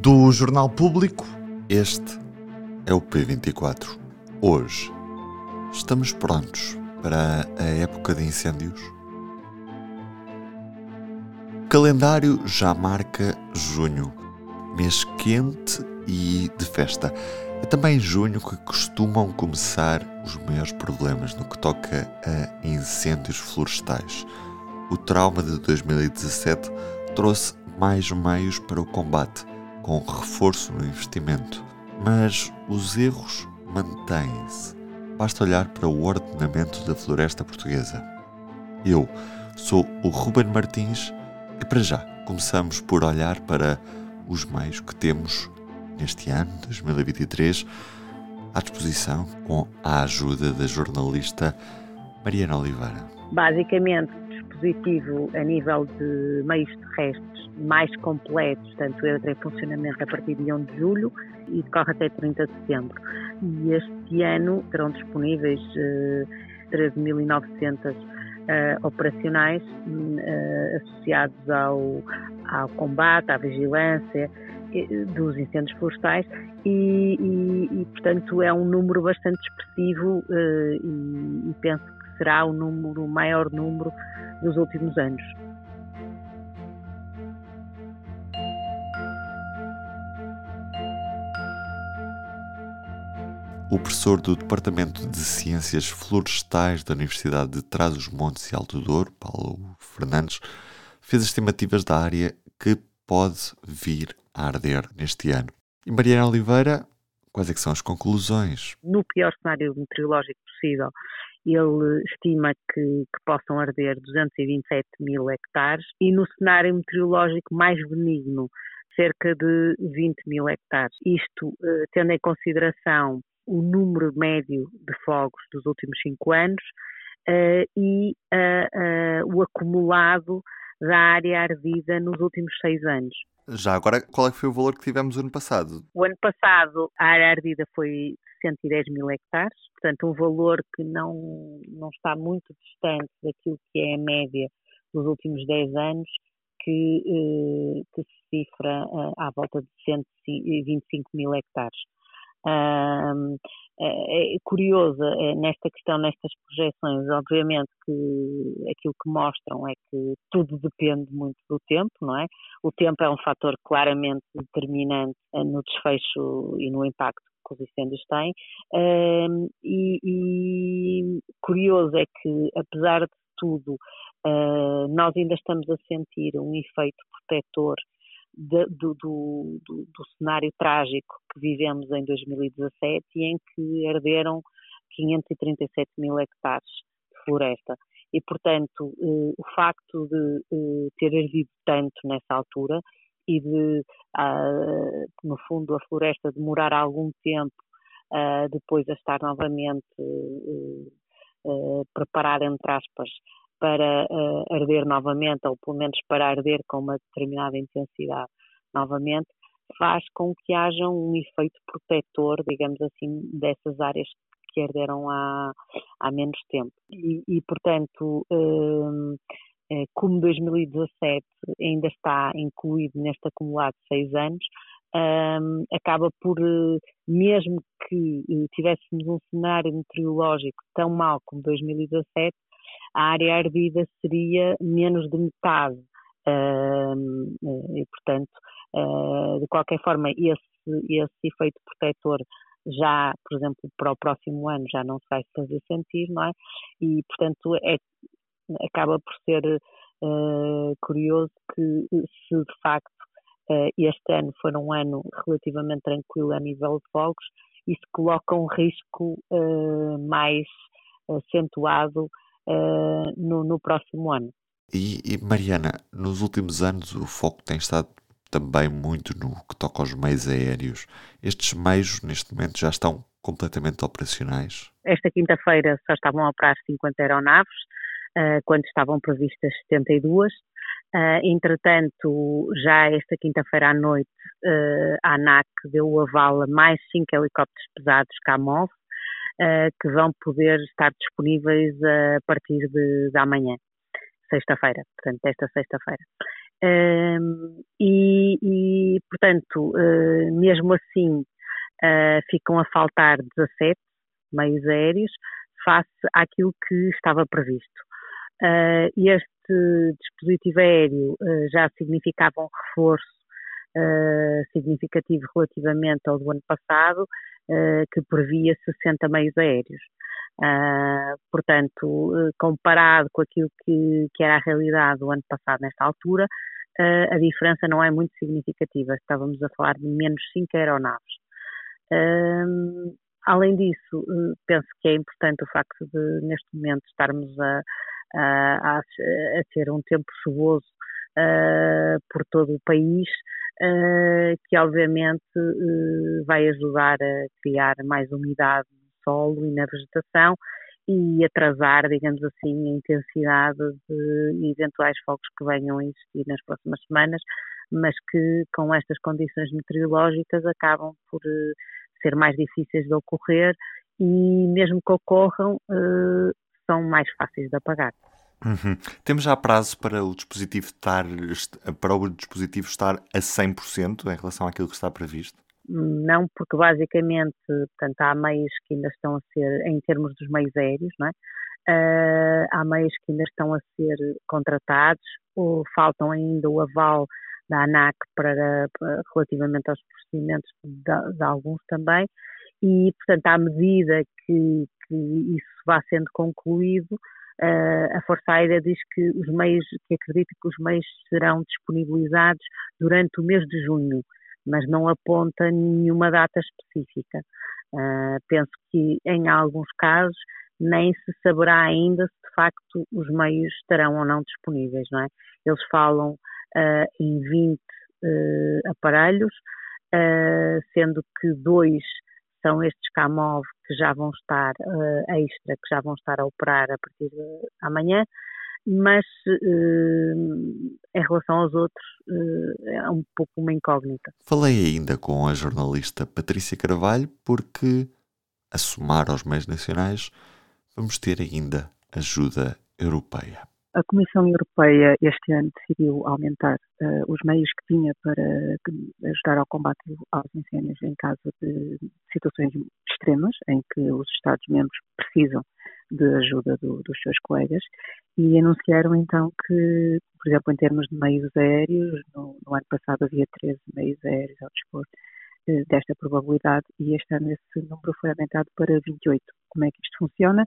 Do Jornal Público, este é o P24. Hoje estamos prontos para a época de incêndios? O calendário já marca junho, mês quente e de festa. É também em junho que costumam começar os maiores problemas no que toca a incêndios florestais. O trauma de 2017 trouxe mais meios para o combate, com reforço no investimento. Mas os erros mantêm-se. Basta olhar para o ordenamento da floresta portuguesa. Eu sou o Ruben Martins e para já começamos por olhar para os meios que temos neste ano, 2023, à disposição com a ajuda da jornalista Mariana Oliveira. Basicamente, dispositivo a nível de meios terrestres mais completos, portanto, entra em funcionamento a partir de 1 de julho e decorre até 30 de setembro. E este ano terão disponíveis uh, 13.900 uh, operacionais uh, associados ao, ao combate, à vigilância dos incêndios florestais e, e, e, portanto é um número bastante expressivo e, e, penso que será o número o maior número dos últimos anos. O professor do Departamento de Ciências Florestais da Universidade de Trás-os-Montes e Alto Douro, Paulo Fernandes, fez estimativas da área que pode vir a arder neste ano. E Mariana Oliveira, quais é são as conclusões? No pior cenário meteorológico possível, ele estima que, que, possam arder 227 mil hectares e no cenário meteorológico mais benigno, cerca de 20 mil hectares. Isto eh, tendo em consideração o número médio de fogos dos últimos cinco anos uh, e uh, uh, o acumulado da área ardida nos últimos seis anos. Já agora, qual é que foi o valor que tivemos ano passado? O ano passado a área ardida foi 110 mil hectares, portanto um valor que não, não está muito distante daquilo que é a média dos últimos 10 anos, que, eh, que se cifra eh, à volta de 125 mil hectares. Um, é, é curioso é, nesta questão, nestas projeções, obviamente que aquilo que mostram é que tudo depende muito do tempo, não é? O tempo é um fator claramente determinante eh, no desfecho e no impacto que os incêndios têm. Um, e, e, curioso é que, apesar de tudo, uh, nós ainda estamos a sentir um efeito protetor de, do, do, do, do, cenário trágico que vivemos em 2017 e em que herderam 537 mil hectares de floresta. E, portanto, eh, o facto de eh, ter herdido tanto nessa altura e de, ah, no fundo, a floresta demorar algum tempo ah, depois a estar novamente eh, eh preparada, entre aspas, para uh, arder novamente, ou pelo menos para arder com uma determinada intensidade novamente, faz com que haja um efeito protetor, digamos assim, dessas áreas que arderam há, há menos tempo. E, e portanto, uh, como 2017 ainda está incluído neste acumulado de seis anos, um, acaba por, mesmo que tivéssemos um cenário meteorológico tão mau como 2017, a área ardida seria menos de metade. e, portanto, ah, de qualquer forma, esse, esse efeito protetor já, por exemplo, para o próximo ano já não se vai fazer sentir, não é? E, portanto, é, acaba por ser uh, curioso que se de facto uh, este ano for um ano relativamente tranquilo a nível de fogos, isso coloca um risco uh, mais acentuado uh, no, no, próximo ano. E, e, Mariana, nos últimos anos o foco tem estado também muito no que toca aos meios aéreos. Estes meios, neste momento, já estão completamente operacionais? Esta quinta-feira só estavam a operar 50 aeronaves, uh, quando estavam previstas 72. Uh, entretanto, já esta quinta-feira à noite, uh, a ANAC deu o aval a mais cinco helicópteros pesados Kamov, que vão poder estar disponíveis a partir de, de amanhã, sexta-feira, portanto, esta sexta-feira. Um, e, e, portanto, uh, mesmo assim, uh, ficam a faltar 17 meios aéreos face àquilo que estava previsto. Este dispositivo aéreo já significava um reforço significativo relativamente ao do ano passado, que previa 60 meios aéreos. Uh, portanto, uh, comparado com aquilo que, que, era a realidade do ano passado nesta altura, uh, a diferença não é muito significativa. Estávamos a falar de menos 5 aeronaves. além disso, penso que é importante o facto de, neste momento, estarmos a, a, a, a ter um tempo chuvoso por todo o país, que obviamente vai ajudar a criar mais umidade solo e na vegetação e atrasar, digamos assim, a intensidade de eventuais fogos que venham a existir nas próximas semanas, mas que com estas condições meteorológicas acabam por uh, ser mais difíceis de ocorrer e mesmo que ocorram, são mais fáceis de apagar. Uhum. Temos já prazo para o dispositivo estar para o dispositivo estar a 100% em relação àquilo que está previsto? não porque basicamente, portanto, há meios que ainda estão a ser, em termos dos meios aéreos, não é? Uh, há meios que ainda estão a ser contratados, ou faltam ainda o aval da ANAC para, para relativamente aos procedimentos de, de, alguns também, e, portanto, à medida que, que isso vá sendo concluído, a Força Aérea diz que os meios, que acredita que os meios serão disponibilizados durante o mês de junho mas não aponta nenhuma data específica. Uh, penso que em alguns casos nem se saberá ainda se de facto os meios estarão ou não disponíveis, não é? Eles falam uh, em 20 uh, aparelhos, sendo que dois são estes CAMOV que já vão estar extra, que já vão estar a operar a partir de amanhã, mas uh, em relação aos outros uh, é um pouco uma incógnita. Falei ainda com a jornalista Patrícia Carvalho porque, a somar aos meios nacionais, vamos ter ainda ajuda europeia. A Comissão Europeia este ano decidiu aumentar uh, os meios que tinha para ajudar ao combate aos incêndios em caso de situações extremas em que os Estados-membros precisam de ajuda do, dos seus colegas e anunciaram então que, por exemplo, em termos de meios aéreos, no, no ano passado havia 13 meios aéreos ao dispor eh, desta probabilidade e este ano esse número foi aumentado para 28. Como é que isto funciona?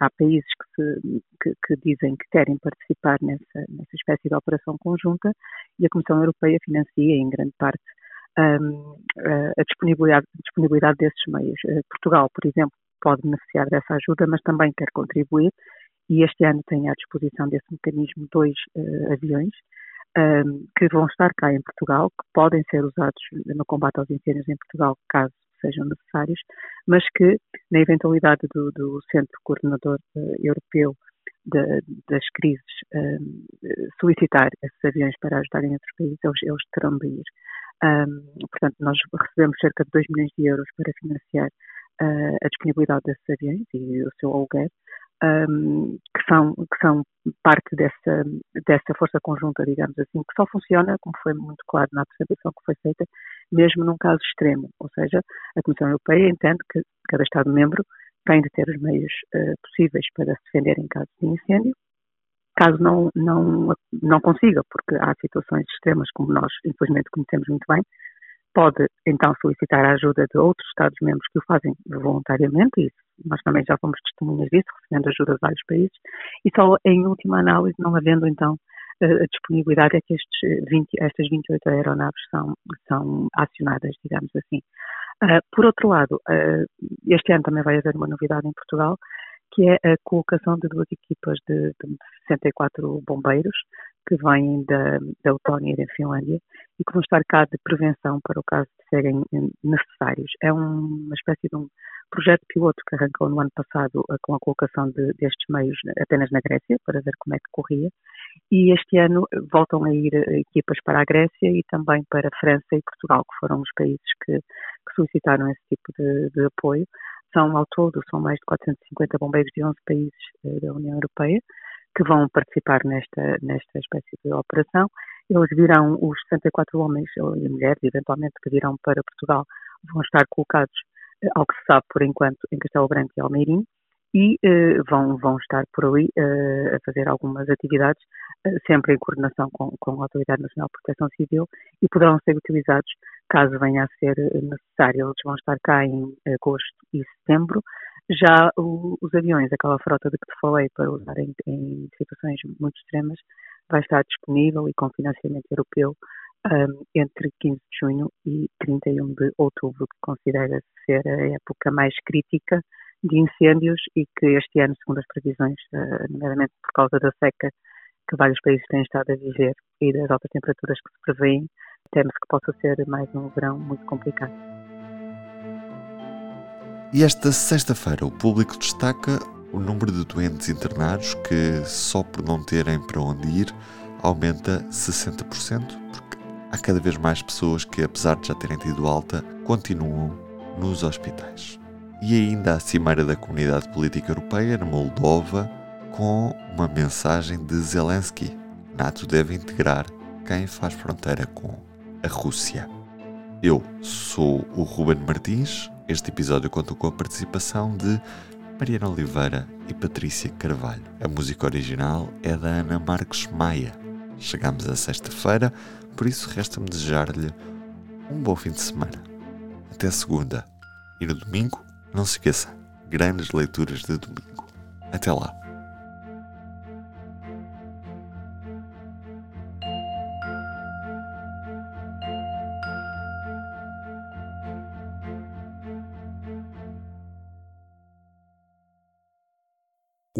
Há países que, se, que, que, dizem que querem participar nessa, nessa espécie de operação conjunta e a Comissão Europeia financia em grande parte um, a disponibilidade, disponibilidade desses meios. Uh, Portugal, por exemplo, pode beneficiar dessa ajuda, mas também quer contribuir e este ano tem à disposição desse mecanismo dois uh, aviões um, que vão estar cá em Portugal, que podem ser usados no combate aos incêndios em Portugal, caso sejam necessários, mas que, na eventualidade do, do Centro Coordenador uh, Europeu de, das crises um, solicitar esses aviões para ajudarem outros países, eles, eles terão de ir. Um, portanto, nós recebemos cerca de 2 milhões de euros para financiar uh, a disponibilidade desses aviões e o seu aluguer, um, que, são, que são parte dessa, dessa força conjunta, digamos assim, que só funciona, como foi muito claro na apresentação que foi feita, mesmo num caso extremo. Ou seja, a Comissão Europeia entende que cada Estado-membro tem de ter os meios uh, possíveis para se defender em caso de incêndio. Caso não, não, não consiga, porque há situações extremas, como nós, infelizmente, conhecemos muito bem, pode então solicitar a ajuda de outros Estados-membros que o fazem voluntariamente, e nós também já fomos testemunhas disso, recebendo ajuda de vários países, e só em última análise, não havendo então a disponibilidade, é que estes 20, estas 28 aeronaves são, são acionadas, digamos assim. Uh, por outro lado, uh, este ano também vai haver uma novidade em Portugal, que é a colocação de duas equipas de, de 64 bombeiros que vêm da, da Letónia e da Finlândia e que vão estar cá de prevenção para o caso de serem necessários. É uma espécie de um projeto piloto que arrancou no ano passado eh, com a colocação de, destes meios apenas na Grécia, para ver como é que corria, e este ano voltam a ir eh, equipas para a Grécia e também para a França e Portugal, que foram os países que, que solicitaram esse tipo de, de apoio. São, ao todo, são mais de 450 bombeiros de 11 países eh, da União Europeia, que vão participar nesta, nesta espécie de operação. Eles virão, os 64 homens e mulheres, eventualmente, que virão para Portugal, vão estar colocados, eh, ao que se sabe por enquanto, em Castelo Branco e Almeirim, e uh, vão, vão estar por ali uh, a fazer algumas atividades, uh, sempre em coordenação com, com a Autoridade Nacional de Proteção Civil, e poderão ser utilizados caso venha a ser necessário. Eles vão estar cá em agosto e setembro. Já o, os aviões, aquela frota de que te falei, para usar em, em situações muito extremas, vai estar disponível e com financiamento europeu um, entre 15 de junho e 31 de outubro, que considera-se ser a época mais crítica de incêndios e que este ano, segundo as previsões, uh, nomeadamente por causa da seca que vários países têm estado a viver e das altas temperaturas que se prevêem, teme-se que possa ser mais um verão muito complicado. E esta sexta-feira o público destaca o número de doentes internados que, só por não terem para onde ir, aumenta 60%, porque há cada vez mais pessoas que, apesar de já terem tido alta, continuam nos hospitais. E ainda a Cimeira da Comunidade Política Europeia, na Moldova, com uma mensagem de Zelensky: NATO deve integrar quem faz fronteira com a Rússia. Eu sou o Ruben Martins. Este episódio conta com a participação de Mariana Oliveira e Patrícia Carvalho. A música original é da Ana Marques Maia. Chegamos a sexta-feira, por isso resta-me desejar-lhe um bom fim de semana. Até segunda. E no domingo, não se esqueça, grandes leituras de domingo. Até lá.